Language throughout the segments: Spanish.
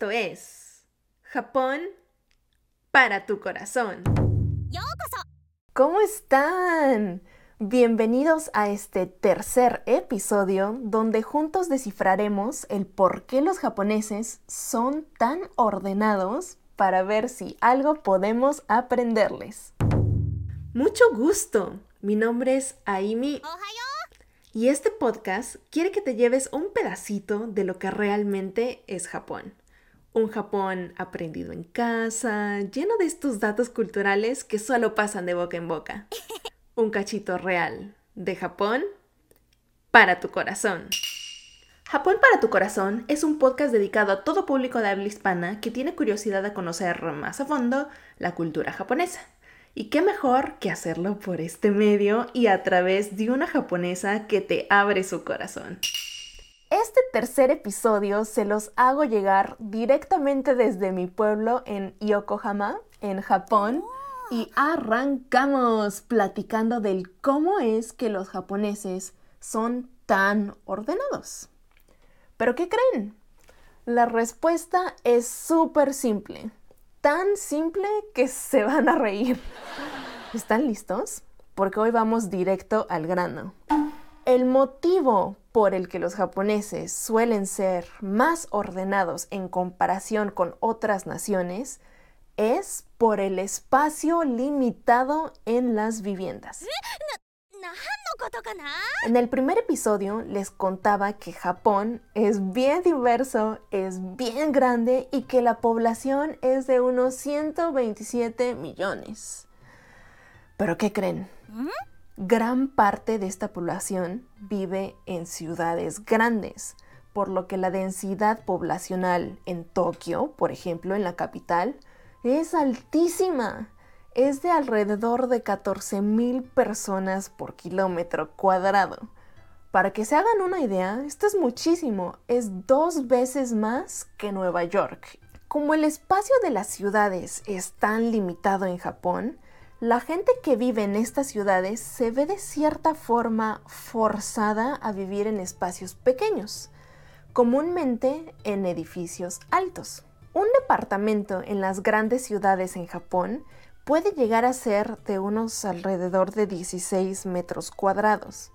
Esto es Japón para tu corazón. ¿Cómo están? Bienvenidos a este tercer episodio donde juntos descifraremos el por qué los japoneses son tan ordenados para ver si algo podemos aprenderles. Mucho gusto. Mi nombre es Aimi y este podcast quiere que te lleves un pedacito de lo que realmente es Japón. Un Japón aprendido en casa, lleno de estos datos culturales que solo pasan de boca en boca. Un cachito real de Japón para tu corazón. Japón para tu corazón es un podcast dedicado a todo público de habla hispana que tiene curiosidad de conocer más a fondo la cultura japonesa. Y qué mejor que hacerlo por este medio y a través de una japonesa que te abre su corazón. Este tercer episodio se los hago llegar directamente desde mi pueblo en Yokohama, en Japón, y arrancamos platicando del cómo es que los japoneses son tan ordenados. ¿Pero qué creen? La respuesta es súper simple tan simple que se van a reír. ¿Están listos? Porque hoy vamos directo al grano. El motivo por el que los japoneses suelen ser más ordenados en comparación con otras naciones es por el espacio limitado en las viviendas. En el primer episodio les contaba que Japón es bien diverso, es bien grande y que la población es de unos 127 millones. ¿Pero qué creen? Gran parte de esta población vive en ciudades grandes, por lo que la densidad poblacional en Tokio, por ejemplo, en la capital, es altísima es de alrededor de 14.000 personas por kilómetro cuadrado. Para que se hagan una idea, esto es muchísimo, es dos veces más que Nueva York. Como el espacio de las ciudades es tan limitado en Japón, la gente que vive en estas ciudades se ve de cierta forma forzada a vivir en espacios pequeños, comúnmente en edificios altos. Un departamento en las grandes ciudades en Japón puede llegar a ser de unos alrededor de 16 metros cuadrados.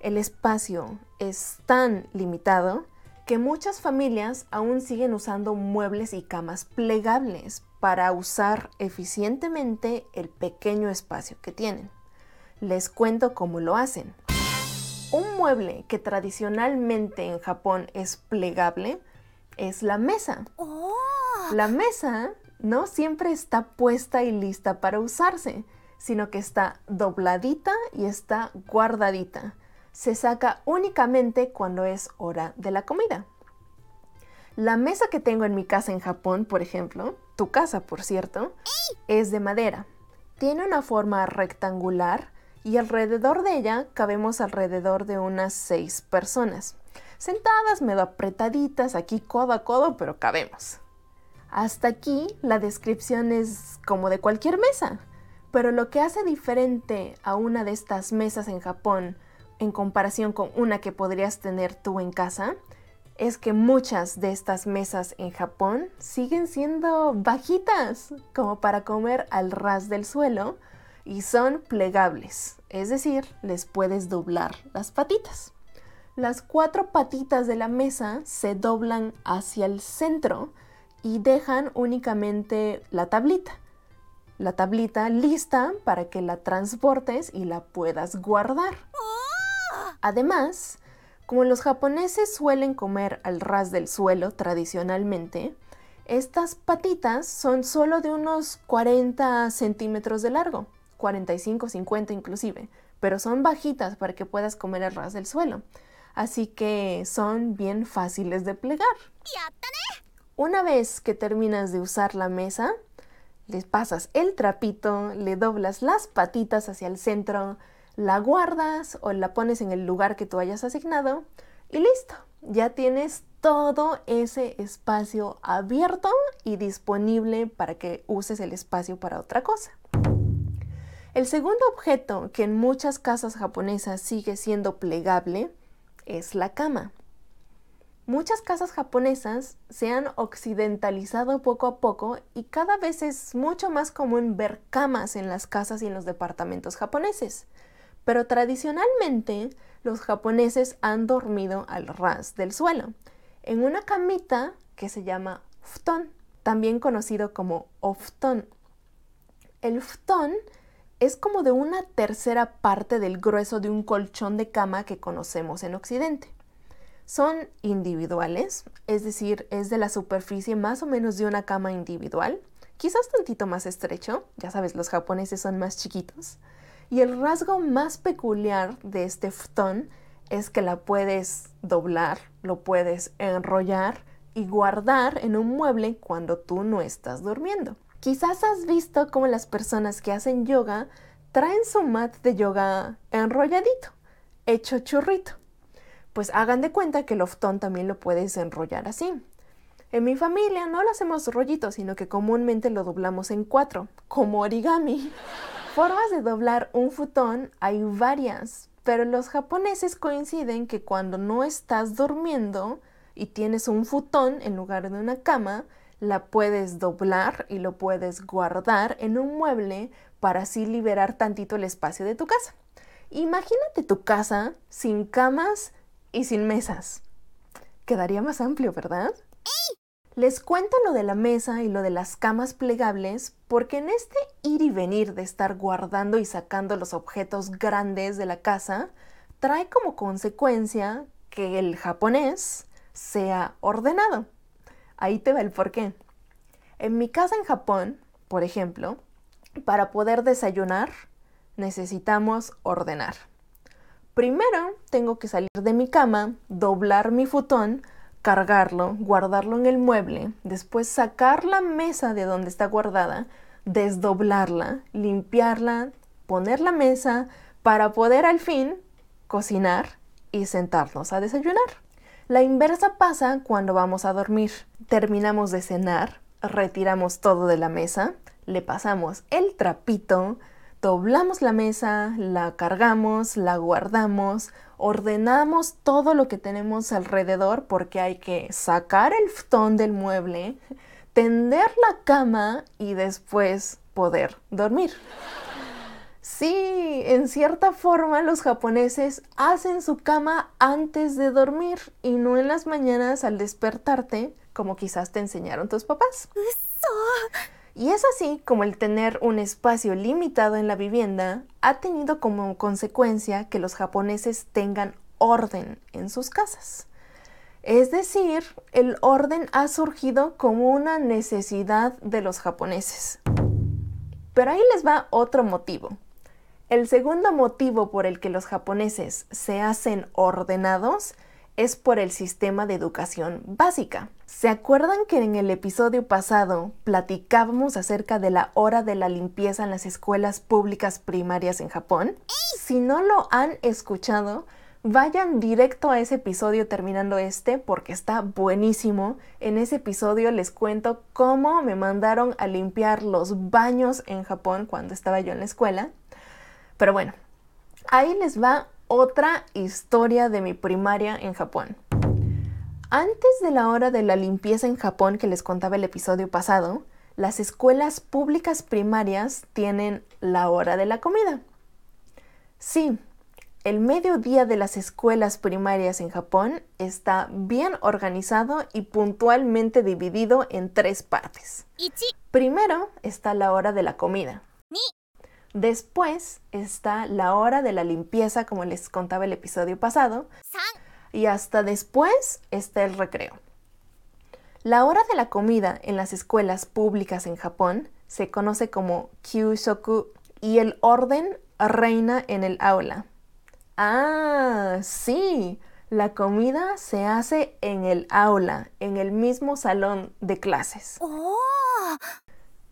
El espacio es tan limitado que muchas familias aún siguen usando muebles y camas plegables para usar eficientemente el pequeño espacio que tienen. Les cuento cómo lo hacen. Un mueble que tradicionalmente en Japón es plegable es la mesa. Oh. La mesa no siempre está puesta y lista para usarse, sino que está dobladita y está guardadita. Se saca únicamente cuando es hora de la comida. La mesa que tengo en mi casa en Japón, por ejemplo, tu casa por cierto, es de madera. Tiene una forma rectangular y alrededor de ella cabemos alrededor de unas seis personas. Sentadas medio apretaditas aquí codo a codo, pero cabemos. Hasta aquí la descripción es como de cualquier mesa, pero lo que hace diferente a una de estas mesas en Japón en comparación con una que podrías tener tú en casa es que muchas de estas mesas en Japón siguen siendo bajitas, como para comer al ras del suelo, y son plegables, es decir, les puedes doblar las patitas. Las cuatro patitas de la mesa se doblan hacia el centro, y dejan únicamente la tablita. La tablita lista para que la transportes y la puedas guardar. Además, como los japoneses suelen comer al ras del suelo tradicionalmente, estas patitas son solo de unos 40 centímetros de largo, 45, 50 inclusive, pero son bajitas para que puedas comer al ras del suelo. Así que son bien fáciles de plegar. Una vez que terminas de usar la mesa, le pasas el trapito, le doblas las patitas hacia el centro, la guardas o la pones en el lugar que tú hayas asignado y listo. Ya tienes todo ese espacio abierto y disponible para que uses el espacio para otra cosa. El segundo objeto que en muchas casas japonesas sigue siendo plegable es la cama. Muchas casas japonesas se han occidentalizado poco a poco y cada vez es mucho más común ver camas en las casas y en los departamentos japoneses. Pero tradicionalmente los japoneses han dormido al ras del suelo, en una camita que se llama futon, también conocido como ofuton. El futon es como de una tercera parte del grueso de un colchón de cama que conocemos en Occidente. Son individuales, es decir, es de la superficie más o menos de una cama individual, quizás tantito más estrecho, ya sabes, los japoneses son más chiquitos. Y el rasgo más peculiar de este futon es que la puedes doblar, lo puedes enrollar y guardar en un mueble cuando tú no estás durmiendo. Quizás has visto cómo las personas que hacen yoga traen su mat de yoga enrolladito, hecho churrito pues hagan de cuenta que el oftón también lo puedes enrollar así. En mi familia no lo hacemos rollito, sino que comúnmente lo doblamos en cuatro, como origami. Formas de doblar un futón hay varias, pero los japoneses coinciden que cuando no estás durmiendo y tienes un futón en lugar de una cama, la puedes doblar y lo puedes guardar en un mueble para así liberar tantito el espacio de tu casa. Imagínate tu casa sin camas y sin mesas. Quedaría más amplio, ¿verdad? Les cuento lo de la mesa y lo de las camas plegables porque en este ir y venir de estar guardando y sacando los objetos grandes de la casa, trae como consecuencia que el japonés sea ordenado. Ahí te va el porqué. En mi casa en Japón, por ejemplo, para poder desayunar necesitamos ordenar. Primero tengo que salir de mi cama, doblar mi futón, cargarlo, guardarlo en el mueble, después sacar la mesa de donde está guardada, desdoblarla, limpiarla, poner la mesa para poder al fin cocinar y sentarnos a desayunar. La inversa pasa cuando vamos a dormir. Terminamos de cenar, retiramos todo de la mesa, le pasamos el trapito, doblamos la mesa, la cargamos, la guardamos, ordenamos todo lo que tenemos alrededor porque hay que sacar el futón del mueble, tender la cama y después poder dormir. Sí, en cierta forma los japoneses hacen su cama antes de dormir y no en las mañanas al despertarte, como quizás te enseñaron tus papás. Y es así como el tener un espacio limitado en la vivienda ha tenido como consecuencia que los japoneses tengan orden en sus casas. Es decir, el orden ha surgido como una necesidad de los japoneses. Pero ahí les va otro motivo. El segundo motivo por el que los japoneses se hacen ordenados es por el sistema de educación básica. ¿Se acuerdan que en el episodio pasado platicábamos acerca de la hora de la limpieza en las escuelas públicas primarias en Japón? Si no lo han escuchado, vayan directo a ese episodio terminando este porque está buenísimo. En ese episodio les cuento cómo me mandaron a limpiar los baños en Japón cuando estaba yo en la escuela. Pero bueno, ahí les va otra historia de mi primaria en Japón. Antes de la hora de la limpieza en Japón que les contaba el episodio pasado, las escuelas públicas primarias tienen la hora de la comida. Sí, el mediodía de las escuelas primarias en Japón está bien organizado y puntualmente dividido en tres partes. Primero está la hora de la comida. Después está la hora de la limpieza, como les contaba el episodio pasado. Y hasta después está el recreo. La hora de la comida en las escuelas públicas en Japón se conoce como Kyushoku y el orden reina en el aula. Ah, sí, la comida se hace en el aula, en el mismo salón de clases. Oh.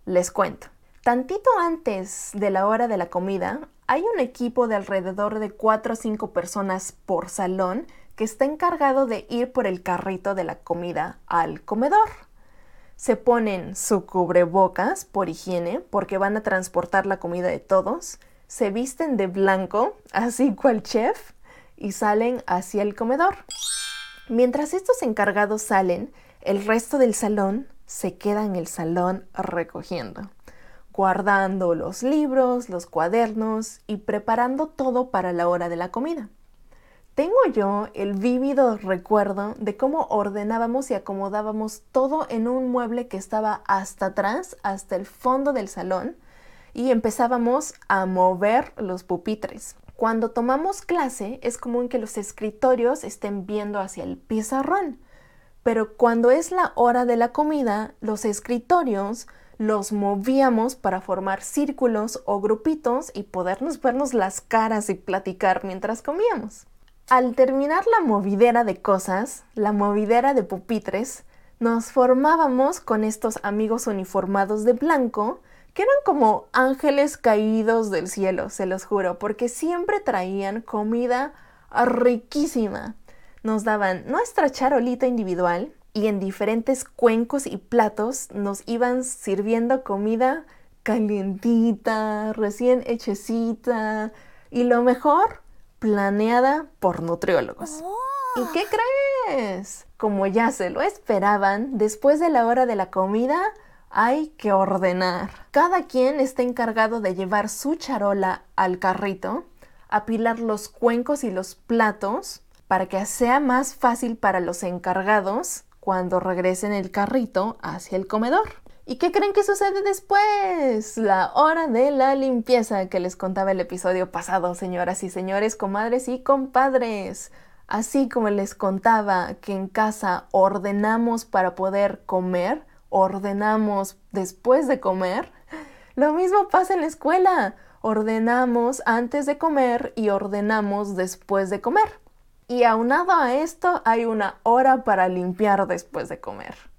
Les cuento. Tantito antes de la hora de la comida, hay un equipo de alrededor de 4 o 5 personas por salón que está encargado de ir por el carrito de la comida al comedor. Se ponen su cubrebocas por higiene porque van a transportar la comida de todos, se visten de blanco, así cual chef, y salen hacia el comedor. Mientras estos encargados salen, el resto del salón se queda en el salón recogiendo, guardando los libros, los cuadernos y preparando todo para la hora de la comida. Tengo yo el vívido recuerdo de cómo ordenábamos y acomodábamos todo en un mueble que estaba hasta atrás, hasta el fondo del salón, y empezábamos a mover los pupitres. Cuando tomamos clase es común que los escritorios estén viendo hacia el pizarrón, pero cuando es la hora de la comida, los escritorios los movíamos para formar círculos o grupitos y podernos vernos las caras y platicar mientras comíamos. Al terminar la movidera de cosas, la movidera de pupitres, nos formábamos con estos amigos uniformados de blanco que eran como ángeles caídos del cielo, se los juro, porque siempre traían comida riquísima. Nos daban nuestra charolita individual y en diferentes cuencos y platos nos iban sirviendo comida calientita, recién hechecita y lo mejor, planeada por nutriólogos. ¿Y qué crees? Como ya se lo esperaban, después de la hora de la comida, hay que ordenar. Cada quien está encargado de llevar su charola al carrito, apilar los cuencos y los platos para que sea más fácil para los encargados cuando regresen el carrito hacia el comedor. ¿Y qué creen que sucede después? La hora de la limpieza que les contaba el episodio pasado, señoras y señores, comadres y compadres. Así como les contaba que en casa ordenamos para poder comer, ordenamos después de comer, lo mismo pasa en la escuela. Ordenamos antes de comer y ordenamos después de comer. Y aunado a esto hay una hora para limpiar después de comer.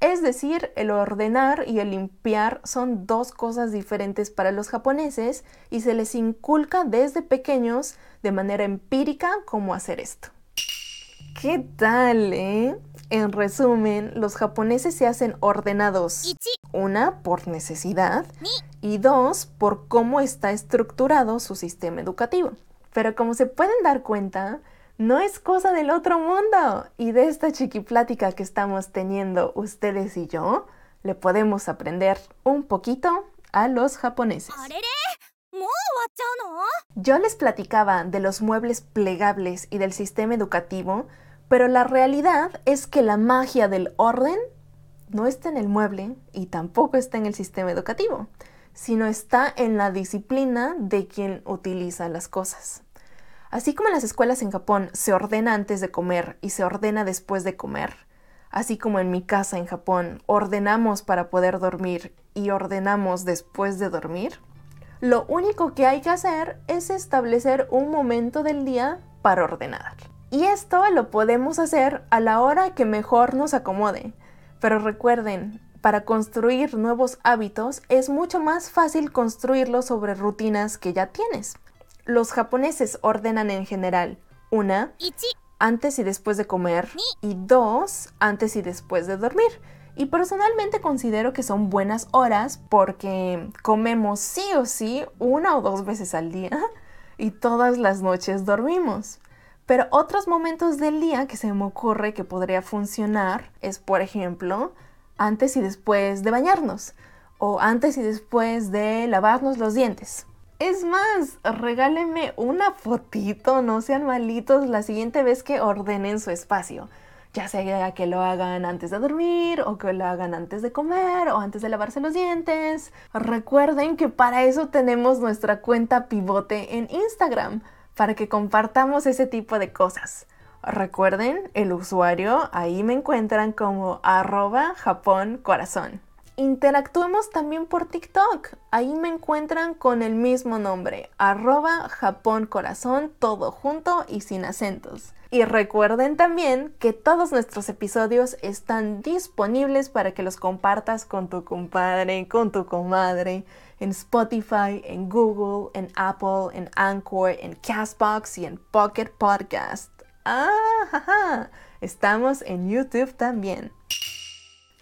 Es decir, el ordenar y el limpiar son dos cosas diferentes para los japoneses y se les inculca desde pequeños de manera empírica cómo hacer esto. ¿Qué tal, eh? En resumen, los japoneses se hacen ordenados. Una, por necesidad. Y dos, por cómo está estructurado su sistema educativo. Pero como se pueden dar cuenta, no es cosa del otro mundo. Y de esta chiquiplática que estamos teniendo ustedes y yo, le podemos aprender un poquito a los japoneses. Yo les platicaba de los muebles plegables y del sistema educativo pero la realidad es que la magia del orden no está en el mueble y tampoco está en el sistema educativo, sino está en la disciplina de quien utiliza las cosas. Así como en las escuelas en Japón se ordena antes de comer y se ordena después de comer, así como en mi casa en Japón ordenamos para poder dormir y ordenamos después de dormir, lo único que hay que hacer es establecer un momento del día para ordenar. Y esto lo podemos hacer a la hora que mejor nos acomode. Pero recuerden, para construir nuevos hábitos es mucho más fácil construirlos sobre rutinas que ya tienes. Los japoneses ordenan en general una, antes y después de comer y dos, antes y después de dormir. Y personalmente considero que son buenas horas porque comemos sí o sí una o dos veces al día y todas las noches dormimos. Pero otros momentos del día que se me ocurre que podría funcionar es, por ejemplo, antes y después de bañarnos o antes y después de lavarnos los dientes. Es más, regálenme una fotito, no sean malitos la siguiente vez que ordenen su espacio. Ya sea que lo hagan antes de dormir o que lo hagan antes de comer o antes de lavarse los dientes. Recuerden que para eso tenemos nuestra cuenta pivote en Instagram para que compartamos ese tipo de cosas. Recuerden, el usuario ahí me encuentran como arroba Japón Corazón. Interactuemos también por TikTok. Ahí me encuentran con el mismo nombre, arroba Japón todo junto y sin acentos. Y recuerden también que todos nuestros episodios están disponibles para que los compartas con tu compadre, con tu comadre en Spotify, en Google, en Apple, en Anchor, en Castbox y en Pocket Podcast. ¡Ah! Estamos en YouTube también.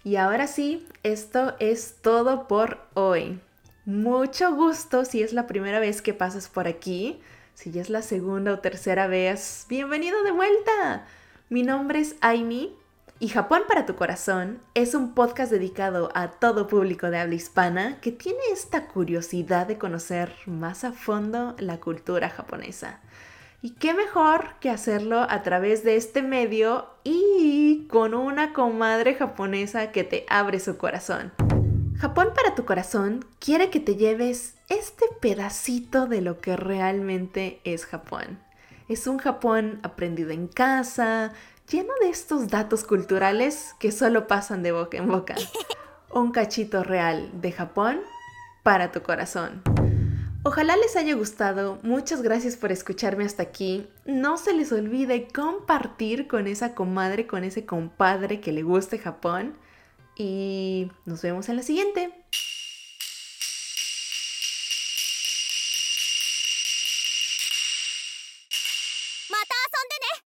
Y ahora sí, esto es todo por hoy. Mucho gusto si es la primera vez que pasas por aquí. Si ya es la segunda o tercera vez, bienvenido de vuelta. Mi nombre es Aimi y Japón para tu corazón es un podcast dedicado a todo público de habla hispana que tiene esta curiosidad de conocer más a fondo la cultura japonesa. Y qué mejor que hacerlo a través de este medio y con una comadre japonesa que te abre su corazón. Japón para tu corazón quiere que te lleves este pedacito de lo que realmente es Japón. Es un Japón aprendido en casa, lleno de estos datos culturales que solo pasan de boca en boca. Un cachito real de Japón para tu corazón. Ojalá les haya gustado, muchas gracias por escucharme hasta aquí. No se les olvide compartir con esa comadre, con ese compadre que le guste Japón. Y nos vemos en la siguiente.